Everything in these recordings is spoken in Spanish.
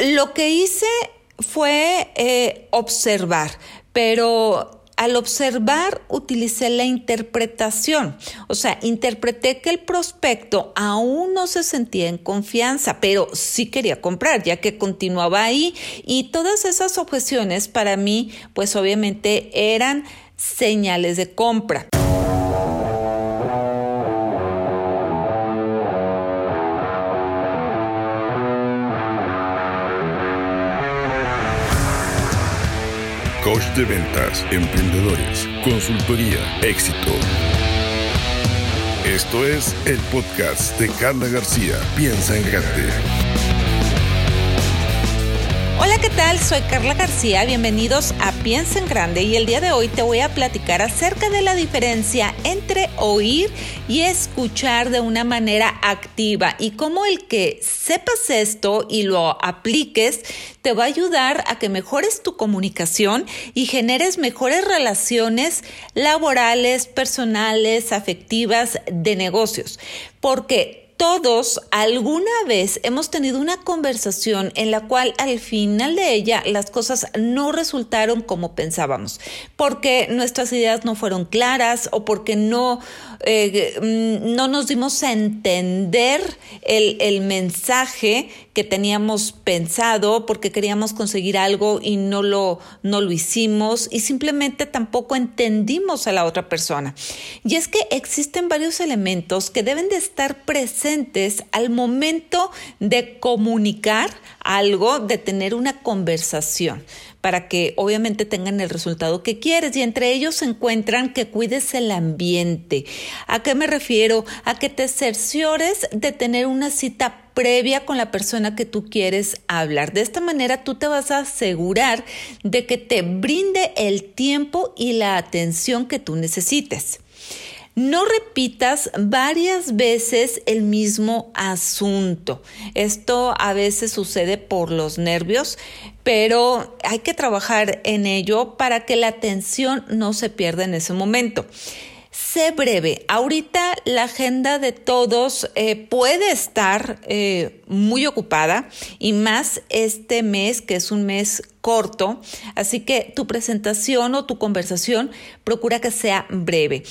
lo que hice fue eh, observar, pero al observar utilicé la interpretación, o sea, interpreté que el prospecto aún no se sentía en confianza, pero sí quería comprar, ya que continuaba ahí y todas esas objeciones para mí, pues obviamente eran señales de compra. Coach de ventas, emprendedores, consultoría, éxito. Esto es el podcast de Carla García. Piensa en grande. Hola, ¿qué tal? Soy Carla García. Bienvenidos a Piensa en Grande y el día de hoy te voy a platicar acerca de la diferencia entre oír y escuchar de una manera activa y cómo el que sepas esto y lo apliques te va a ayudar a que mejores tu comunicación y generes mejores relaciones laborales, personales, afectivas, de negocios. Porque todos alguna vez hemos tenido una conversación en la cual al final de ella las cosas no resultaron como pensábamos, porque nuestras ideas no fueron claras o porque no, eh, mm, no nos dimos a entender el, el mensaje que teníamos pensado porque queríamos conseguir algo y no lo, no lo hicimos y simplemente tampoco entendimos a la otra persona. Y es que existen varios elementos que deben de estar presentes al momento de comunicar algo, de tener una conversación para que obviamente tengan el resultado que quieres y entre ellos se encuentran que cuides el ambiente. ¿A qué me refiero? A que te cerciores de tener una cita previa con la persona que tú quieres hablar. De esta manera tú te vas a asegurar de que te brinde el tiempo y la atención que tú necesites. No repitas varias veces el mismo asunto. Esto a veces sucede por los nervios, pero hay que trabajar en ello para que la atención no se pierda en ese momento. Sé breve. Ahorita la agenda de todos eh, puede estar eh, muy ocupada y más este mes que es un mes corto. Así que tu presentación o tu conversación procura que sea breve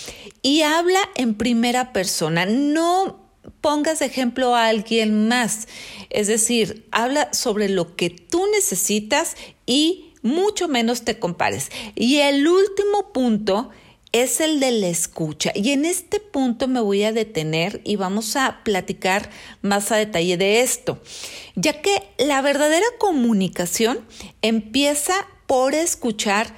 y habla en primera persona. No pongas ejemplo a alguien más. Es decir, habla sobre lo que tú necesitas y mucho menos te compares. Y el último punto es el de la escucha. Y en este punto me voy a detener y vamos a platicar más a detalle de esto, ya que la verdadera comunicación empieza por escuchar,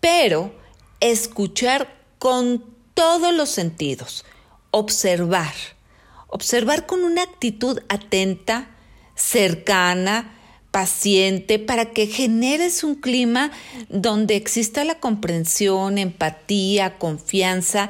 pero escuchar con todos los sentidos, observar, observar con una actitud atenta, cercana, paciente, para que generes un clima donde exista la comprensión, empatía, confianza.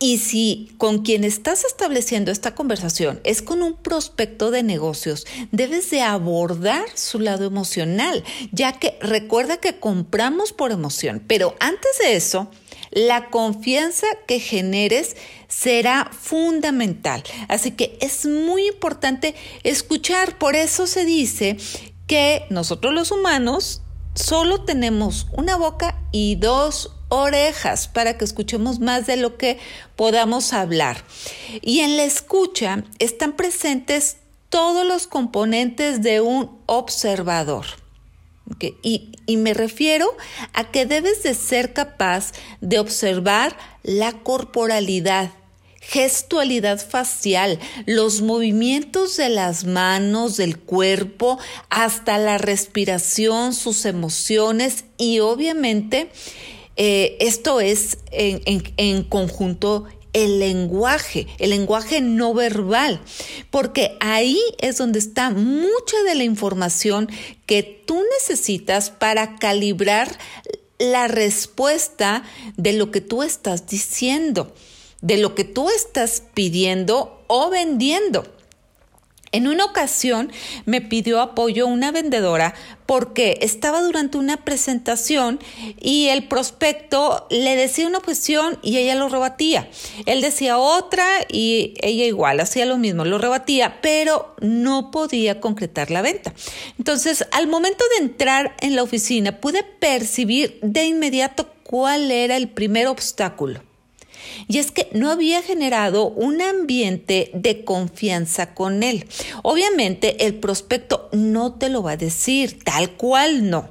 Y si con quien estás estableciendo esta conversación es con un prospecto de negocios, debes de abordar su lado emocional, ya que recuerda que compramos por emoción, pero antes de eso, la confianza que generes será fundamental. Así que es muy importante escuchar. Por eso se dice que nosotros los humanos solo tenemos una boca y dos orejas para que escuchemos más de lo que podamos hablar. Y en la escucha están presentes todos los componentes de un observador. Y, y, me refiero a que debes de ser capaz de observar la corporalidad, gestualidad facial, los movimientos de las manos, del cuerpo, hasta la respiración, sus emociones y obviamente eh, esto es en, en conjunto el lenguaje, el lenguaje no verbal, porque ahí es donde está mucha de la información que tú necesitas para calibrar la respuesta de lo que tú estás diciendo de lo que tú estás pidiendo o vendiendo. En una ocasión me pidió apoyo una vendedora porque estaba durante una presentación y el prospecto le decía una cuestión y ella lo rebatía. Él decía otra y ella igual, hacía lo mismo, lo rebatía, pero no podía concretar la venta. Entonces, al momento de entrar en la oficina, pude percibir de inmediato cuál era el primer obstáculo. Y es que no había generado un ambiente de confianza con él. Obviamente el prospecto no te lo va a decir, tal cual no.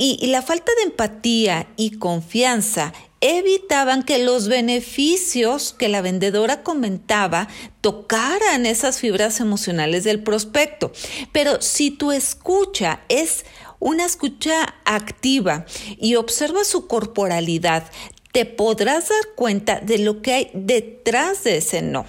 Y, la falta de empatía y confianza evitaban que los beneficios que la vendedora comentaba tocaran esas fibras emocionales del prospecto. Pero si tu escucha es una escucha activa y observa su corporalidad, te podrás dar cuenta de lo que hay detrás de ese no.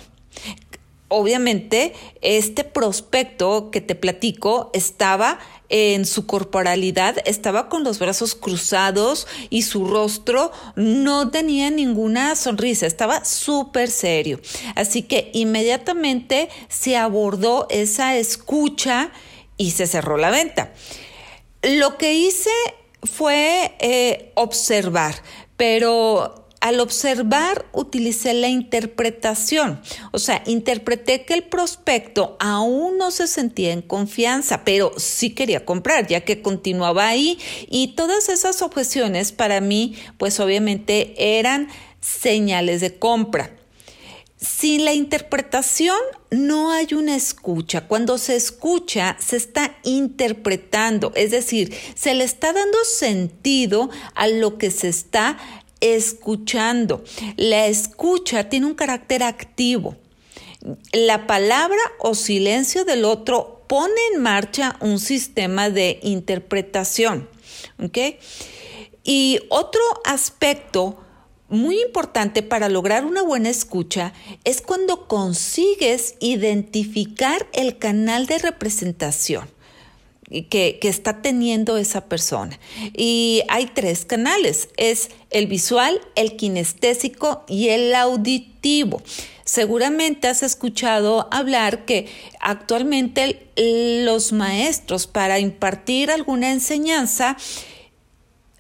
Obviamente, este prospecto que te platico estaba en su corporalidad, estaba con los brazos cruzados y su rostro no tenía ninguna sonrisa, estaba súper serio. Así que inmediatamente se abordó esa escucha y se cerró la venta. Lo que hice fue eh, observar, pero al observar utilicé la interpretación, o sea, interpreté que el prospecto aún no se sentía en confianza, pero sí quería comprar, ya que continuaba ahí y todas esas objeciones para mí, pues obviamente eran señales de compra. Sin la interpretación no hay una escucha. Cuando se escucha, se está interpretando, es decir, se le está dando sentido a lo que se está escuchando. La escucha tiene un carácter activo. La palabra o silencio del otro pone en marcha un sistema de interpretación. Y otro aspecto muy importante para lograr una buena escucha es cuando consigues identificar el canal de representación. Que, está teniendo esa persona. Y hay tres canales, es el visual, el kinestésico y el auditivo. Seguramente has escuchado hablar que actualmente los maestros para impartir alguna enseñanza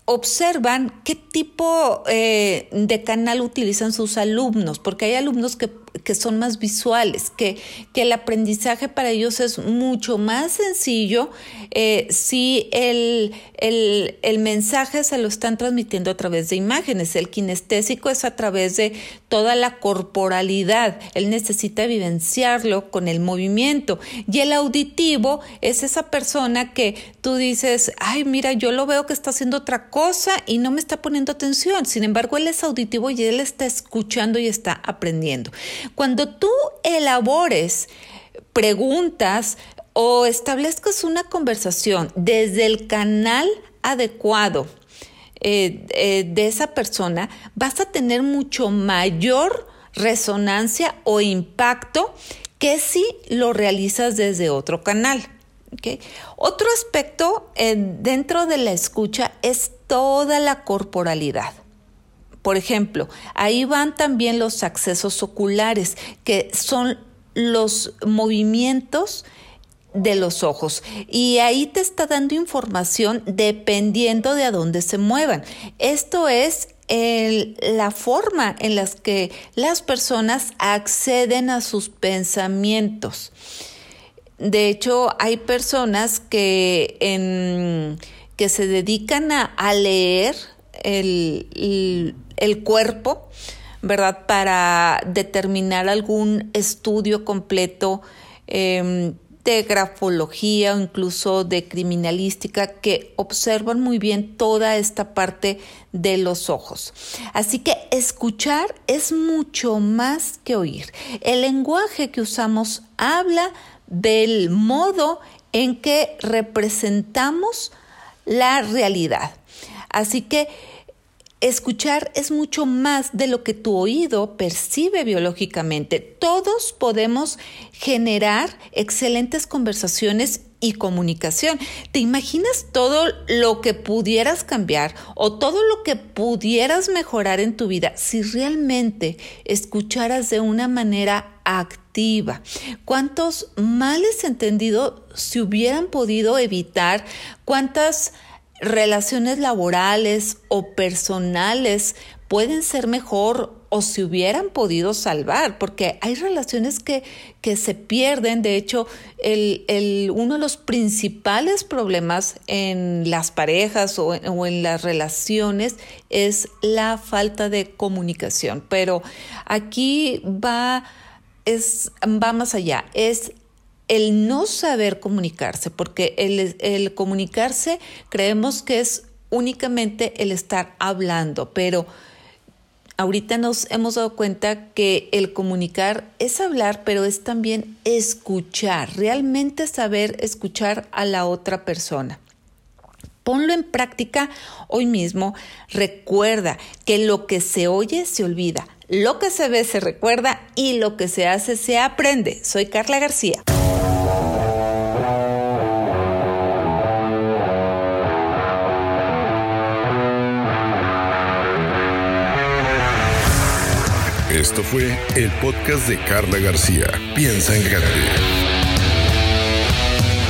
observan qué tipo eh, de canal utilizan sus alumnos, porque hay alumnos que, son más visuales, que, que, el aprendizaje para ellos es mucho más sencillo eh, si el, el, el, mensaje se lo están transmitiendo a través de imágenes. El kinestésico es a través de toda la corporalidad. Él necesita vivenciarlo con el movimiento. Y el auditivo es esa persona que tú dices, ay, mira, yo lo veo que está haciendo otra cosa y no me está poniendo atención. Sin embargo, él es auditivo y él está escuchando y está aprendiendo. Cuando tú elabores preguntas o establezcas una conversación desde el canal adecuado, eh, eh, de esa persona, vas a tener mucho mayor resonancia o impacto que si lo realizas desde otro canal. Otro aspecto eh, dentro de la escucha es toda la corporalidad. Por ejemplo, ahí van también los accesos oculares, que son los movimientos de los ojos y ahí te está dando información dependiendo de a dónde se muevan. Esto es la forma en la que las personas acceden a sus pensamientos. De hecho, hay personas que, que se dedican a, leer el, cuerpo, ¿verdad? Para determinar algún estudio completo. Em, de grafología o incluso de criminalística que observan muy bien toda esta parte de los ojos. Así que escuchar es mucho más que oír. El lenguaje que usamos habla del modo en que representamos la realidad. Así que Escuchar es mucho más de lo que tu oído percibe biológicamente. Todos podemos generar excelentes conversaciones y comunicación. ¿Te imaginas todo lo que pudieras cambiar o todo lo que pudieras mejorar en tu vida si realmente escucharas de una manera activa? ¿Cuántos males entendidos se hubieran podido evitar? ¿Cuántas relaciones laborales o personales pueden ser mejor o se hubieran podido salvar, porque hay relaciones que, que se pierden. De hecho, el, el, uno de los principales problemas en las parejas o en, o en las relaciones es la falta de comunicación. Pero aquí va, es, va más allá, es el no saber comunicarse, porque el, comunicarse creemos que es únicamente el estar hablando, pero ahorita nos hemos dado cuenta que el comunicar es hablar, pero es también escuchar, realmente saber escuchar a la otra persona. Ponlo en práctica hoy mismo. Recuerda que lo que se oye se olvida, lo que se ve se recuerda y lo que se hace se aprende. Soy Carla García. Esto fue el podcast de Carla García. Piensa en grande.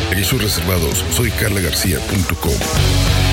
Servicios reservados. Soy carlagarcía.com.